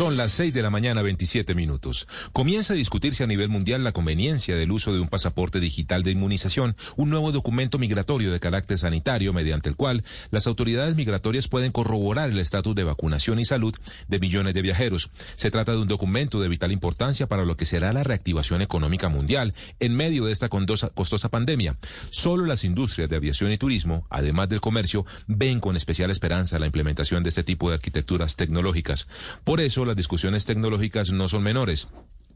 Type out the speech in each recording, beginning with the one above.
Son las 6 de la mañana 27 minutos. Comienza a discutirse a nivel mundial la conveniencia del uso de un pasaporte digital de inmunización, un nuevo documento migratorio de carácter sanitario mediante el cual las autoridades migratorias pueden corroborar el estatus de vacunación y salud de millones de viajeros. Se trata de un documento de vital importancia para lo que será la reactivación económica mundial en medio de esta costosa pandemia. Solo las industrias de aviación y turismo, además del comercio, ven con especial esperanza la implementación de este tipo de arquitecturas tecnológicas. Por eso, las discusiones tecnológicas no son menores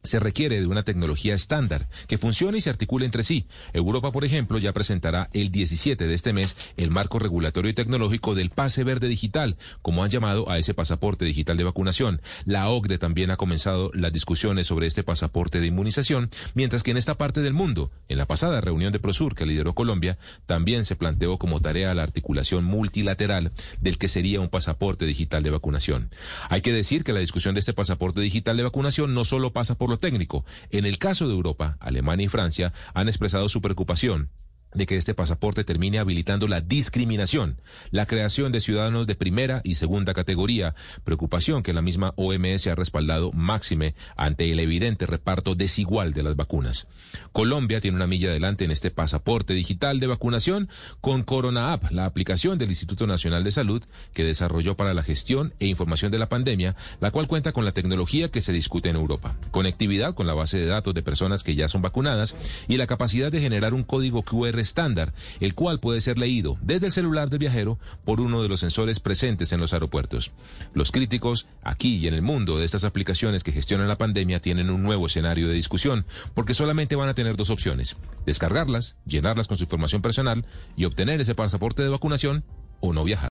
se requiere de una tecnología estándar que funcione y se articule entre sí. Europa, por ejemplo, ya presentará el 17 de este mes el marco regulatorio y tecnológico del pase verde digital, como han llamado a ese pasaporte digital de vacunación. La OCDE también ha comenzado las discusiones sobre este pasaporte de inmunización, mientras que en esta parte del mundo, en la pasada reunión de Prosur que lideró Colombia, también se planteó como tarea la articulación multilateral del que sería un pasaporte digital de vacunación. Hay que decir que la discusión de este pasaporte digital de vacunación no solo pasa por técnico. En el caso de Europa, Alemania y Francia han expresado su preocupación de que este pasaporte termine habilitando la discriminación, la creación de ciudadanos de primera y segunda categoría, preocupación que la misma OMS ha respaldado máxime ante el evidente reparto desigual de las vacunas. Colombia tiene una milla adelante en este pasaporte digital de vacunación con Corona App, la aplicación del Instituto Nacional de Salud que desarrolló para la gestión e información de la pandemia, la cual cuenta con la tecnología que se discute en Europa, conectividad con la base de datos de personas que ya son vacunadas y la capacidad de generar un código QR estándar, el cual puede ser leído desde el celular del viajero por uno de los sensores presentes en los aeropuertos. Los críticos, aquí y en el mundo de estas aplicaciones que gestionan la pandemia, tienen un nuevo escenario de discusión, porque solamente van a tener dos opciones, descargarlas, llenarlas con su información personal y obtener ese pasaporte de vacunación o no viajar.